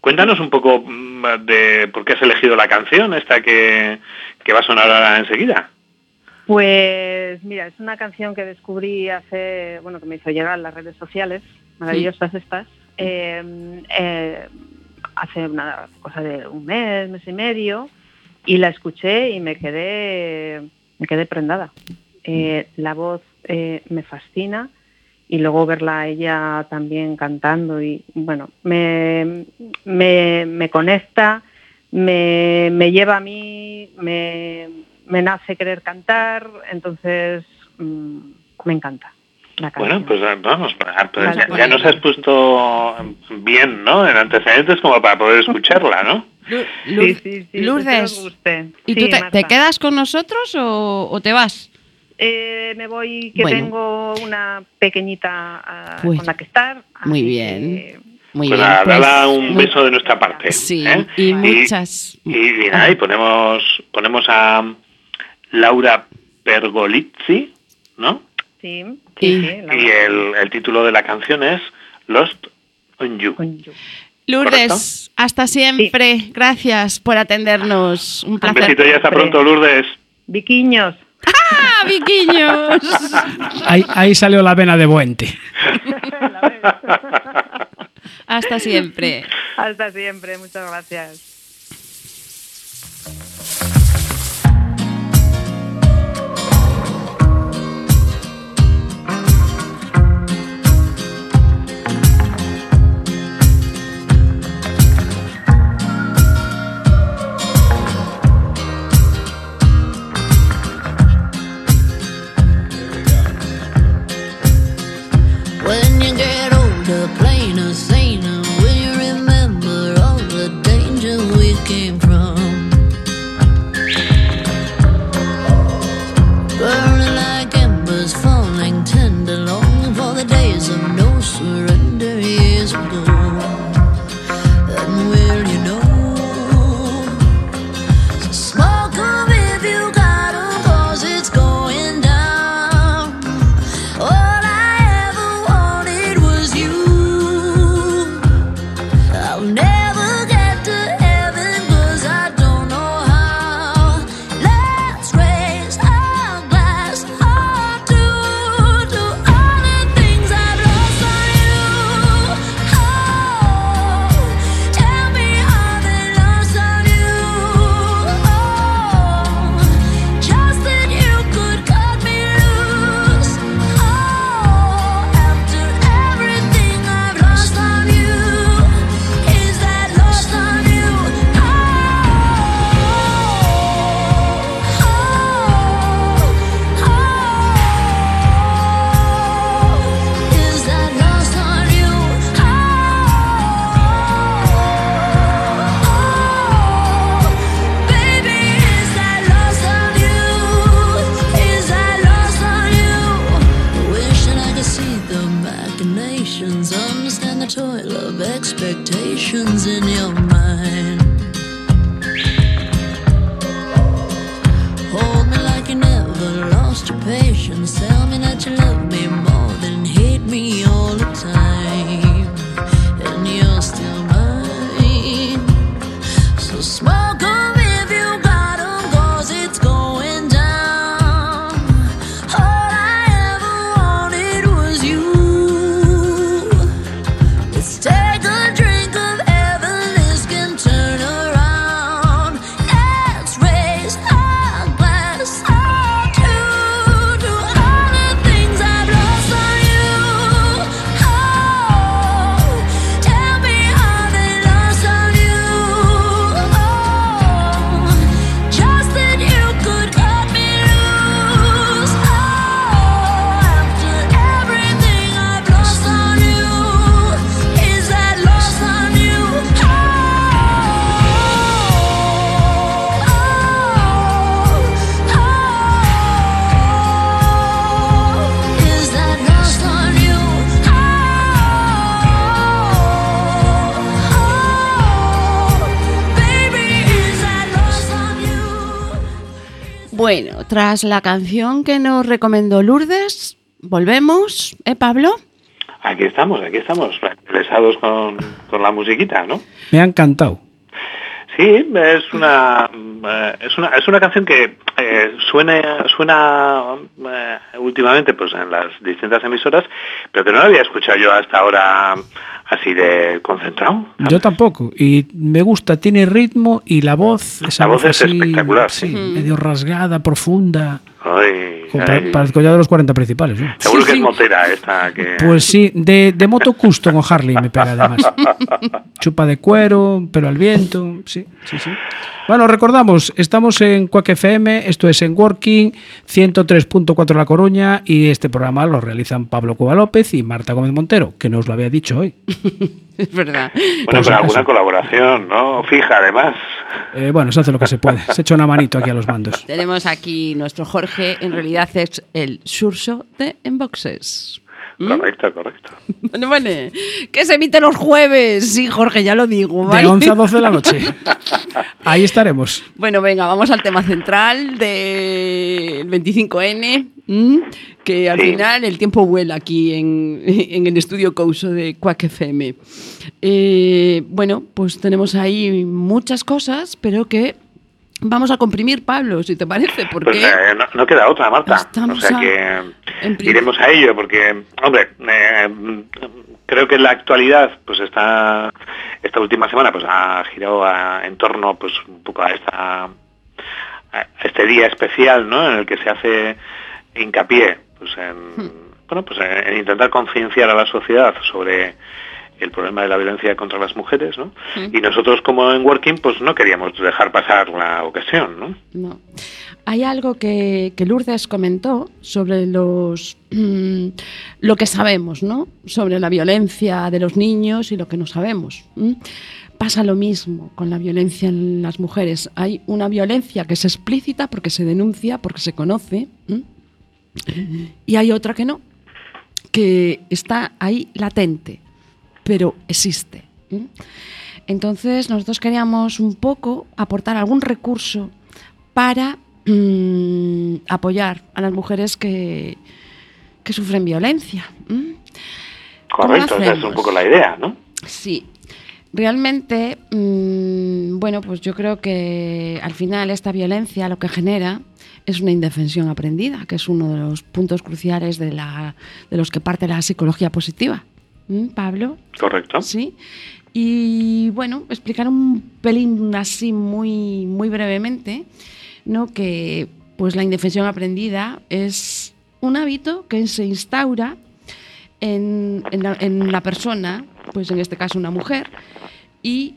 cuéntanos un poco mm, de por qué has elegido la canción esta que, que va a sonar ahora enseguida. Pues mira, es una canción que descubrí hace, bueno, que me hizo llegar a las redes sociales, maravillosas estas, eh, eh, hace una cosa de un mes, mes y medio, y la escuché y me quedé me quedé prendada. Eh, la voz eh, me fascina y luego verla a ella también cantando y bueno, me, me, conecta, me, me, lleva a mí, me, me nace querer cantar, entonces mm, me encanta. Bueno, pues ah, vamos, ah, pues ya, nos has puesto bien, ¿no? En antecedentes como para poder escucharla, ¿no? sí, sí, sí, Lourdes, ¿y tú te, quedas con nosotros o, te vas? Eh, me voy, que tengo una pequeñita ah, con la que estar. Muy bien. Muy pues bien. Nada, pues un beso de nuestra parte. Sí, ¿eh? y muchas. Y, y, ponemos, ponemos a Laura Pergolizzi, ¿no? Sí. sí, y el, el, título de la canción es Lost on You. Lourdes, hasta siempre. Gracias por atendernos. Un placer. Un besito y hasta pronto, Lourdes. Viquiños. ¡Ah, viquiños! ahí, ahí salió la vena de Buente. hasta siempre. Hasta siempre, muchas gracias. the tras la canción que nos recomendó Lourdes, volvemos, ¿eh, Pablo? Aquí estamos, aquí estamos, regresados con, con la musiquita, ¿no? Me ha encantado. Sí, es una, eh, es una, es una canción que eh, suena, suena eh, últimamente pues en las distintas emisoras, pero que no la había escuchado yo hasta ahora así de concentrado. ¿sabes? Yo tampoco. Y me gusta, tiene ritmo y la voz. Esa La voz es así, espectacular. Sí, Mm. medio rasgada, profunda. Ay, de los 40 principales. ¿no? Seguro Sí, que sí. es motera esta que... Pues sí, de, de moto custom o Harley me pega además. Chupa de cuero, pero al viento. Sí, sí, sí. Bueno, recordamos, estamos en Quack FM, esto es en Working, 103.4 La Coruña, y este programa lo realizan Pablo Cuba López y Marta Gómez Montero, que no os lo había dicho hoy. Es verdad. Bueno, pero acaso. alguna colaboración, ¿no? Fija, además. Eh, bueno, se hace lo que se puede. Se echa una manito aquí a los mandos. Tenemos aquí nuestro Jorge, en realidad es el surso de Enboxes. ¿Mm? Correcto, correcto. Vale, vale. Que se emite los jueves. Sí, Jorge, ya lo digo. De ¿vale? 11 a 12 de la noche. Ahí estaremos. Bueno, venga, vamos al tema central del 25N, ¿m? que al Sí. final el tiempo vuela aquí en, en el estudio Couso de Quack FM. Eh, bueno, pues tenemos ahí muchas cosas, pero que vamos a comprimir, Pablo, si te parece, porque Pues eh, no, no queda otra, Marta. Estamos o sea a- que iremos a ello, porque, hombre, eh, creo que la actualidad, pues esta, esta última semana, pues ha girado a- en torno, pues un poco a esta a este día especial, ¿no? En el que se hace hincapié, pues en, bueno, pues en, en intentar concienciar a la sociedad sobre el problema de la violencia contra las mujeres, ¿no? Mm. Y nosotros como en Working, pues no queríamos dejar pasar la ocasión, ¿no? No. Hay algo que, que Lourdes comentó sobre los mm, lo que sabemos, ¿no? Sobre la violencia de los niños y lo que no sabemos. ¿m? Pasa lo mismo con la violencia en las mujeres. Hay una violencia que es explícita porque se denuncia, porque se conoce, ¿m? y hay otra que no, que está ahí latente, pero existe. Entonces nosotros queríamos un poco aportar algún recurso para mm, apoyar a las mujeres que, que sufren violencia. ¿m? ¿Cómo lo Correcto, esa es un poco la idea, ¿no? Sí, realmente, mm, bueno, pues yo creo que al final esta violencia lo que genera es una indefensión aprendida, que es uno de los puntos cruciales de, la, de los que parte la psicología positiva. ¿Mm, Pablo? Correcto. Sí. Y bueno, explicar un pelín así muy, muy brevemente, ¿no? Que pues la indefensión aprendida es un hábito que se instaura en, en la, en la persona, pues en este caso una mujer, y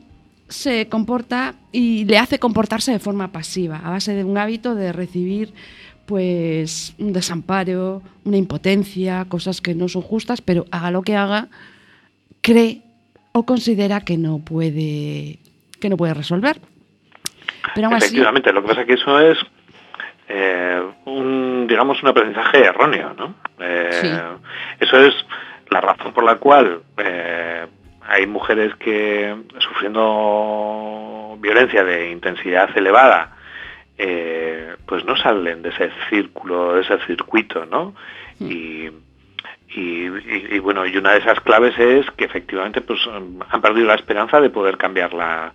se comporta y le hace comportarse de forma pasiva, a base de un hábito de recibir pues un desamparo, una impotencia, cosas que no son justas, pero haga lo que haga, cree o considera que no puede que no puede resolver. Pero aún así, Efectivamente, lo que pasa es que eso es eh, un, digamos, un aprendizaje erróneo, ¿no? Eh, Sí. Eso es la razón por la cual eh, hay mujeres que sufriendo violencia de intensidad elevada, eh, pues no salen de ese círculo, de ese circuito, ¿no? Y, y, y- y, bueno, y una de esas claves es que efectivamente pues han perdido la esperanza de poder cambiar la,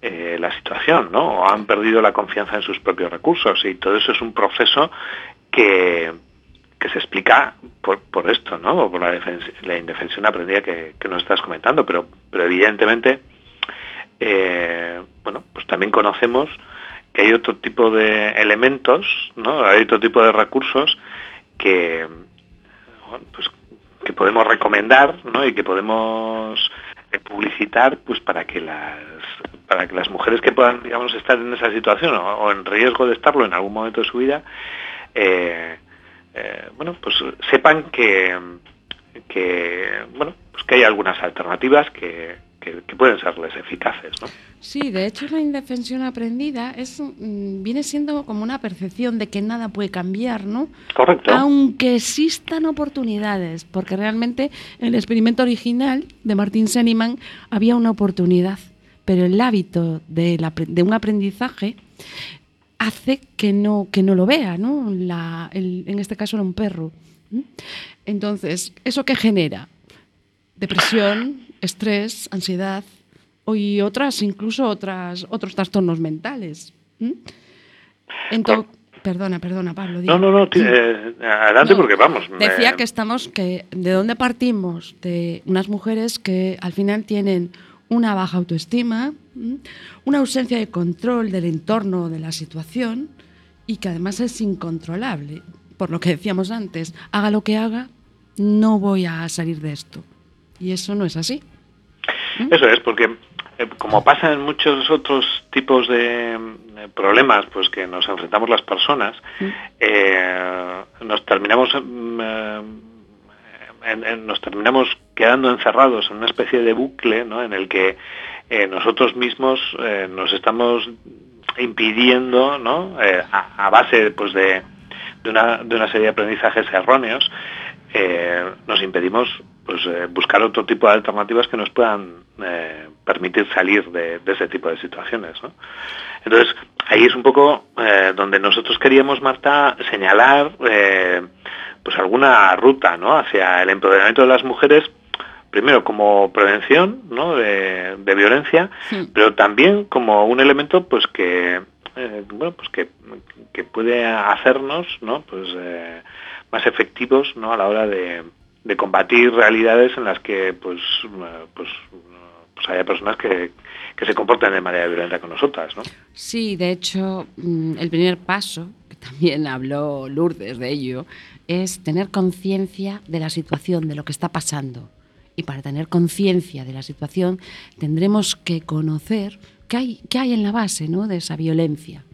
eh, la situación, ¿no? O han perdido la confianza en sus propios recursos y todo eso es un proceso que, que se explica por, por esto, ¿no? O por la, la indefensión aprendida que, que nos estás comentando, pero, pero evidentemente, eh, bueno, pues también conocemos que hay otro tipo de elementos, ¿no? Hay otro tipo de recursos que, pues, que podemos recomendar, ¿no? Y que podemos eh, publicitar, pues para que las para que las mujeres que puedan, digamos, estar en esa situación o, o en riesgo de estarlo en algún momento de su vida, eh, eh, bueno, pues sepan que, que bueno, pues que hay algunas alternativas que, que- que pueden serles eficaces, ¿no? sí, de hecho la indefensión aprendida es mm, viene siendo como una percepción de que nada puede cambiar, ¿no? Correcto. Aunque existan oportunidades, porque realmente en el experimento original de Martin Seligman había una oportunidad, pero el hábito de, la de un aprendizaje hace que no, que no lo vea, ¿no? La- el- en este caso era un perro. Entonces, ¿eso qué genera? Depresión, estrés, ansiedad y otras, incluso otras, otros trastornos mentales. ¿m? Ento- Perdona, perdona, Pablo. No, no, no, eh, adelante porque vamos. Decía que estamos, que de dónde partimos, de unas mujeres que al final tienen una baja autoestima, una ausencia de control del entorno, de la situación, y que además es incontrolable. Por lo que decíamos antes, haga lo que haga, no voy a salir de esto. Y eso no es así. Eso es, porque eh, como pasa en muchos otros tipos de problemas pues que nos enfrentamos las personas, eh, nos terminamos mm, eh, nos terminamos quedando encerrados en una especie de bucle en el que nosotros mismos nos estamos impidiendo ¿no? a, base pues de, de, una, de una serie de aprendizajes erróneos nos impedimos pues buscar otro tipo de alternativas que nos puedan eh, permitir salir de, ese tipo de situaciones. Entonces, ahí es un poco eh, donde nosotros queríamos, Marta, señalar eh, pues alguna ruta ¿no? hacia el empoderamiento de las mujeres, primero como prevención de, violencia, pero también como un elemento pues que bueno pues que, que, puede hacernos ¿no? pues, más efectivos ¿no? a la hora de, de combatir realidades en las que pues, pues pues haya personas que, se comportan de manera violenta con nosotras, ¿no? Sí, de hecho, mm, el primer paso, que también habló Lourdes de ello, es tener conciencia de la situación, de lo que está pasando. Y para tener conciencia de la situación tendremos que conocer qué hay, qué hay en la base ¿no? de esa violencia.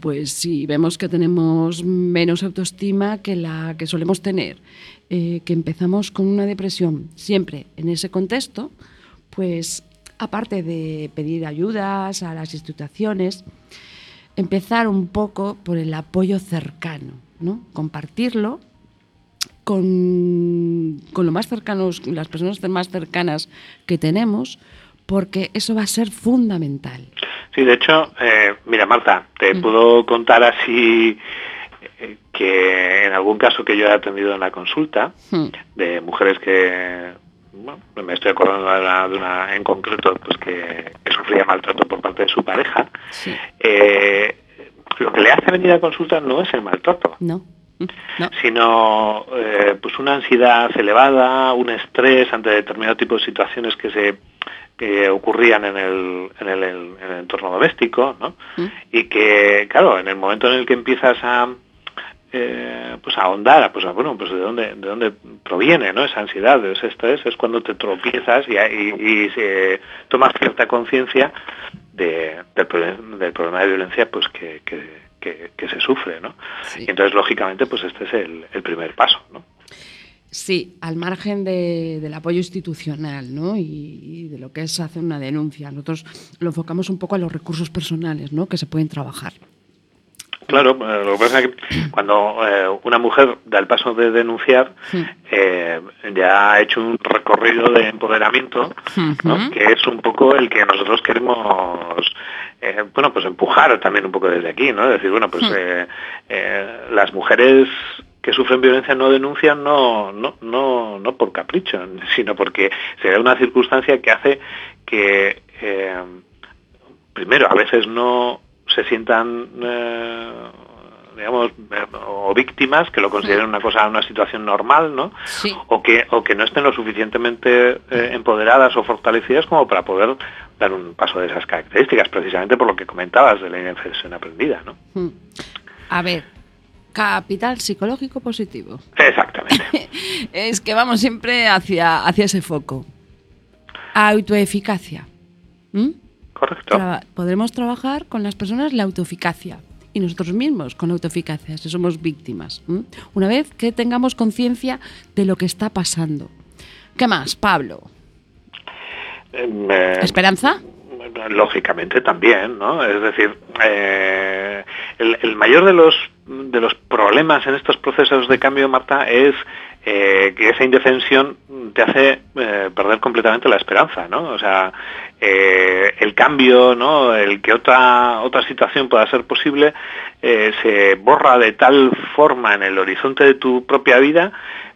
Pues si vemos que tenemos menos autoestima que la que solemos tener, eh, que empezamos con una depresión siempre en ese contexto, pues aparte de pedir ayudas a las instituciones, empezar un poco por el apoyo cercano, ¿no? compartirlo con, lo más cercanos, las personas más cercanas que tenemos, porque eso va a ser fundamental. Sí, de hecho, eh, mira Marta, te mm. puedo contar así eh, que en algún caso que yo he atendido en la consulta, mm. de mujeres que me estoy acordando de una, en concreto pues que, sufría maltrato por parte de su pareja, eh, lo que le hace venir a consulta no es el maltrato. No. sino eh, pues una ansiedad elevada, un estrés ante determinado tipo de situaciones que se ocurrían en el, en el, entorno doméstico, ¿no? Mm. Y que, claro, en el momento en el que empiezas a, eh, pues ahondar, pues bueno, pues de dónde, de dónde proviene ¿no? esa ansiedad, ese estrés, es cuando te tropiezas y, y, se tomas cierta conciencia de, del, problema de violencia pues que, se sufre, ¿no? Y entonces, lógicamente, pues este es el, primer paso, ¿no? Sí, al margen del apoyo institucional ¿no? y, de lo que es hacer una denuncia. Nosotros lo enfocamos un poco a los recursos personales ¿no? que se pueden trabajar. Claro, eh, lo que pasa es que cuando eh, una mujer da el paso de denunciar, eh, ya ha hecho un recorrido de empoderamiento, que es un poco el que nosotros queremos, bueno, pues empujar también un poco desde aquí, ¿no? Decir, bueno, pues las mujeres que sufren violencia no denuncian no, no, no, no por capricho, sino porque se da una circunstancia que hace que, primero, a veces no se sientan eh, digamos o víctimas que lo consideren una cosa una situación normal no o que o que no estén lo suficientemente eh, empoderadas o fortalecidas como para poder dar un paso de esas características precisamente por lo que comentabas de la infección aprendida no hmm. a ver capital psicológico positivo. Exactamente. Es que vamos siempre hacia hacia ese foco. Autoeficacia Correcto. podremos trabajar con las personas la autoeficacia y nosotros mismos con la autoeficacia, si somos víctimas. Una vez que tengamos conciencia de lo que está pasando. ¿Qué más, Pablo? Eh, ¿Esperanza? Lógicamente también, ¿no? Es decir, eh, el, mayor de los, de los problemas en estos procesos de cambio, Marta, es eh, que esa indefensión te hace perder completamente la esperanza, ¿no? O sea, eh, el cambio, ¿no? el que otra, otra situación pueda ser posible, eh, se borra de tal forma en el horizonte de tu propia vida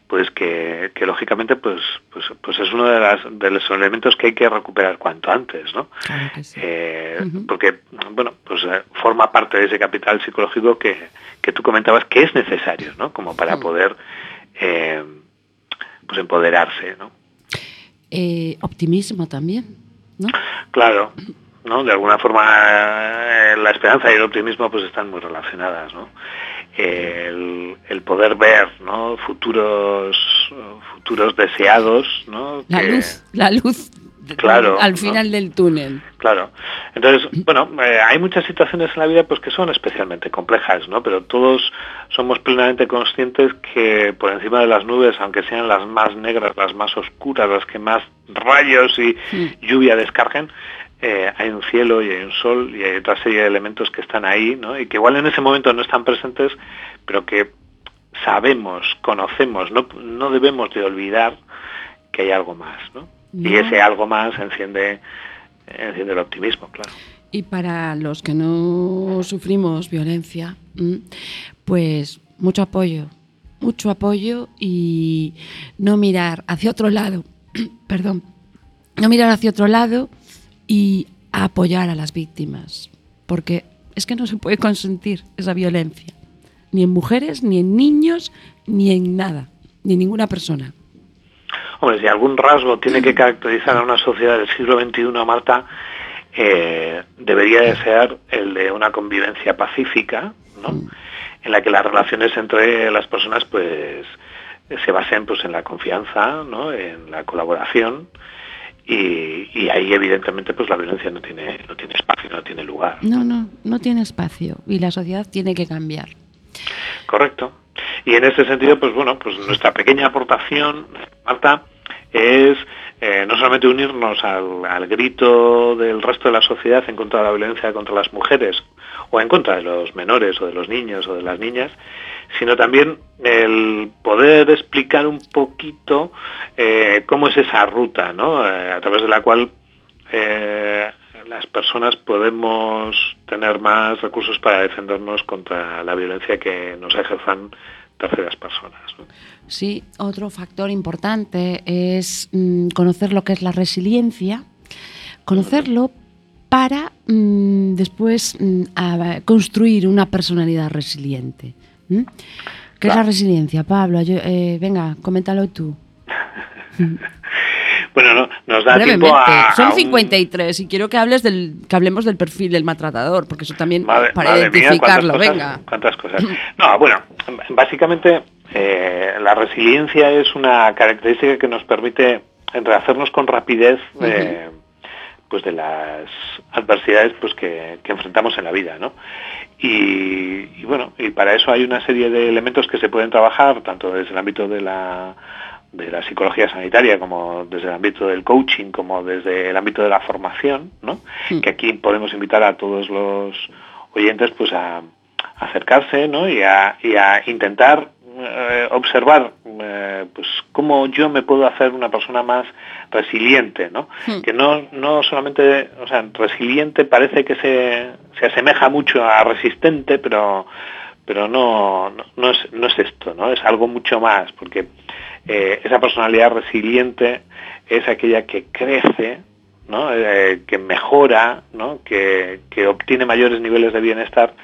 pues que, que lógicamente pues, pues, pues es uno de, las, de los elementos que hay que recuperar cuanto antes, ¿no? Claro que sí. Eh, Porque, bueno, pues eh, forma parte de ese capital psicológico que, que tú comentabas que es necesario, ¿no? Como para poder eh, pues empoderarse, ¿no? Eh, optimismo también, ¿no? Claro, ¿no? De alguna forma la esperanza y el optimismo pues están muy relacionadas, ¿no? El, el poder ver, ¿no? Futuros futuros deseados, ¿no? La Que- luz, la luz Claro, al ¿no? final del túnel. Claro. Entonces, bueno, eh, hay muchas situaciones en la vida pues que son especialmente complejas, ¿no? Pero todos somos plenamente conscientes que por encima de las nubes, aunque sean las más negras, las más oscuras, las que más rayos y lluvia descarguen, eh, hay un cielo y hay un sol y hay otra serie de elementos que están ahí, ¿no? Y que igual en ese momento no están presentes, pero que sabemos, conocemos, no, no debemos de olvidar que hay algo más, ¿no? Y ese algo más enciende, enciende el optimismo, claro. Y para los que no sufrimos violencia, pues mucho apoyo, mucho apoyo y no mirar hacia otro lado, perdón, no mirar hacia otro lado y apoyar a las víctimas, porque es que no se puede consentir esa violencia, ni en mujeres, ni en niños, ni en nada, ni en ninguna persona. Hombre, si algún rasgo tiene que caracterizar a una sociedad del siglo XXI, Marta, eh, debería de ser el de una convivencia pacífica, ¿no? En la que las relaciones entre las personas, pues, se basen, pues, en la confianza, ¿no? En la colaboración y, y ahí, evidentemente, pues, la violencia no tiene, no tiene espacio, no tiene lugar. No, no, no tiene espacio y la sociedad tiene que cambiar. Correcto. Y en ese sentido, pues bueno, pues nuestra pequeña aportación, Marta, es eh, no solamente unirnos al, al grito del resto de la sociedad en contra de la violencia contra las mujeres o en contra de los menores o de los niños o de las niñas, sino también el poder explicar un poquito eh, cómo es esa ruta, ¿no? Eh, a través de la cual las personas podemos tener más recursos para defendernos contra la violencia que nos ejerzan terceras personas. ¿no? Sí, otro factor importante es mm, conocer lo que es la resiliencia, conocerlo para mm, después mm, a- construir una personalidad resiliente. ¿Qué es la resiliencia, Pablo? Yo- eh, venga, coméntalo tú. Bueno, no, nos da Brevemente. tiempo a... Son a un- 53 y quiero que hables del que hablemos del perfil del maltratador, porque eso también Madre- para madre mía, identificarlo, cuántas venga. cosas, cuántas cosas. No, bueno, básicamente eh, la resiliencia es una característica que nos permite rehacernos con rapidez eh, pues de las adversidades pues que, que enfrentamos en la vida, ¿no? Y, y bueno, y para eso hay una serie de elementos que se pueden trabajar tanto desde el ámbito de la de la psicología sanitaria, como desde el ámbito del coaching, como desde el ámbito de la formación, ¿no? Mm. Que aquí podemos invitar a todos los oyentes pues a, a acercarse, ¿no? Y a, y a intentar eh, observar eh, pues cómo yo me puedo hacer una persona más resiliente, ¿no? Hmm. Que no, no solamente, o sea, resiliente parece que se, se asemeja mucho a resistente, pero pero no, no, no es, no es esto, ¿no? Es algo mucho más, porque eh, esa personalidad resiliente es aquella que crece, ¿no? Eh, que mejora, ¿no? que, que obtiene mayores niveles de bienestar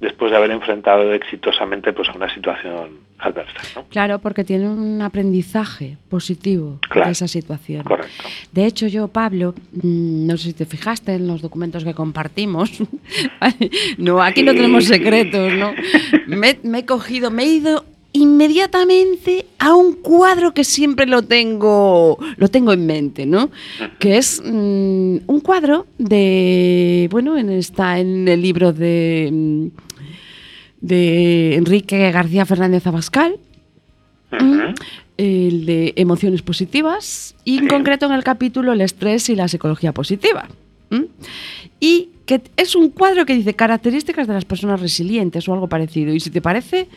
después de haber enfrentado exitosamente pues, a una situación adversa. ¿no? Claro, porque tiene un aprendizaje positivo Claro. de esa situación. Correcto. De hecho, yo, Pablo, mm, no sé si te fijaste en los documentos que compartimos. no, aquí no tenemos secretos, ¿no? Me, me he cogido, me he ido inmediatamente a un cuadro que siempre lo tengo, lo tengo en mente, ¿no? Que es mm, un cuadro de, bueno, en, está en el libro de, mm, de Enrique García Fernández Abascal, el de emociones positivas y en Sí. concreto en el capítulo el estrés y la psicología positiva. Y que es un cuadro que dice características de las personas resilientes o algo parecido. Y si te parece,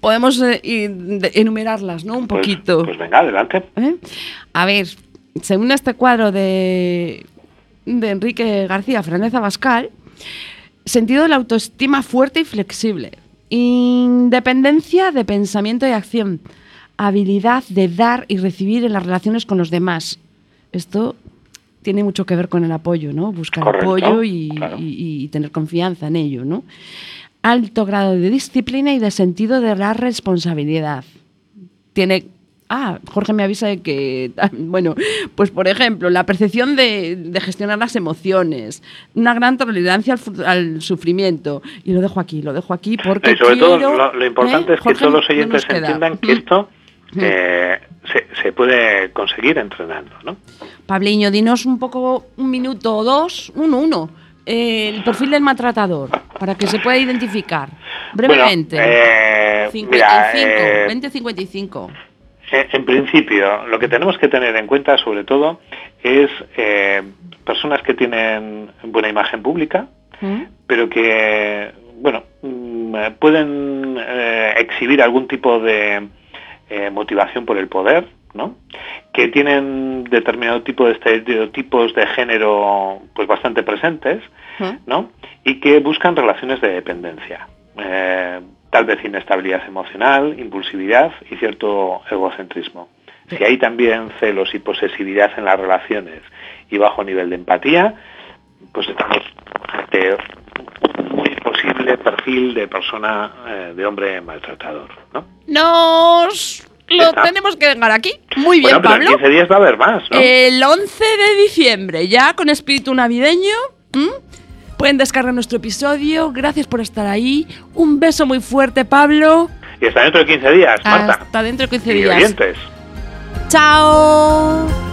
podemos eh, enumerarlas, ¿no? Un Pues- poquito. Pues, venga, adelante. ¿Eh? A ver, según este cuadro de, de Enrique García Fernández Abascal, sentido de la autoestima fuerte y flexible, independencia de pensamiento y acción, habilidad de dar y recibir en las relaciones con los demás. Esto tiene mucho que ver con el apoyo, ¿no? Buscar Correcto, apoyo y, claro. y- y tener confianza en ello, ¿no? Alto grado de disciplina y de sentido de la responsabilidad. Tiene. Ah, Jorge me avisa de que, bueno, pues por ejemplo, la percepción de, de gestionar las emociones, una gran tolerancia al, al sufrimiento. Y lo dejo aquí, lo dejo aquí porque y sobre todo lo, lo importante ¿eh? es que Jorge, todos los oyentes entiendan que Mm. esto Mm. eh, se, se puede conseguir entrenando, ¿no? Pabliño, dinos un poco, un minuto o dos, uno, uno, eh, el perfil del maltratador, para que se pueda identificar. Brevemente. Bueno, eh, 55, mira, eh, 20 55. Eh, En principio, lo que tenemos que tener en cuenta, sobre todo, es eh, personas que tienen buena imagen pública, ¿Mm? pero que, bueno, mm, pueden exhibir algún tipo de motivación por el poder, ¿no? Que tienen determinado tipo de estereotipos de género, pues bastante presentes. ¿no? Y que buscan relaciones de dependencia. Eh, tal vez inestabilidad emocional, impulsividad y cierto egocentrismo. Si hay también celos y posesividad en las relaciones y bajo nivel de empatía, pues estamos ante un muy posible perfil de persona, eh, de hombre maltratador. ¿no? Nos lo Está. tenemos que dejar aquí. Muy bien, bueno, pero en Pablo. 15 días va a haber más, ¿no? El 11 de diciembre, ya con espíritu navideño. ¿m? Pueden descargar nuestro episodio. Gracias por estar ahí. Un beso muy fuerte, Pablo. Y hasta dentro de 15 días, Marta. Hasta dentro de 15 y días. oyentes. Chao.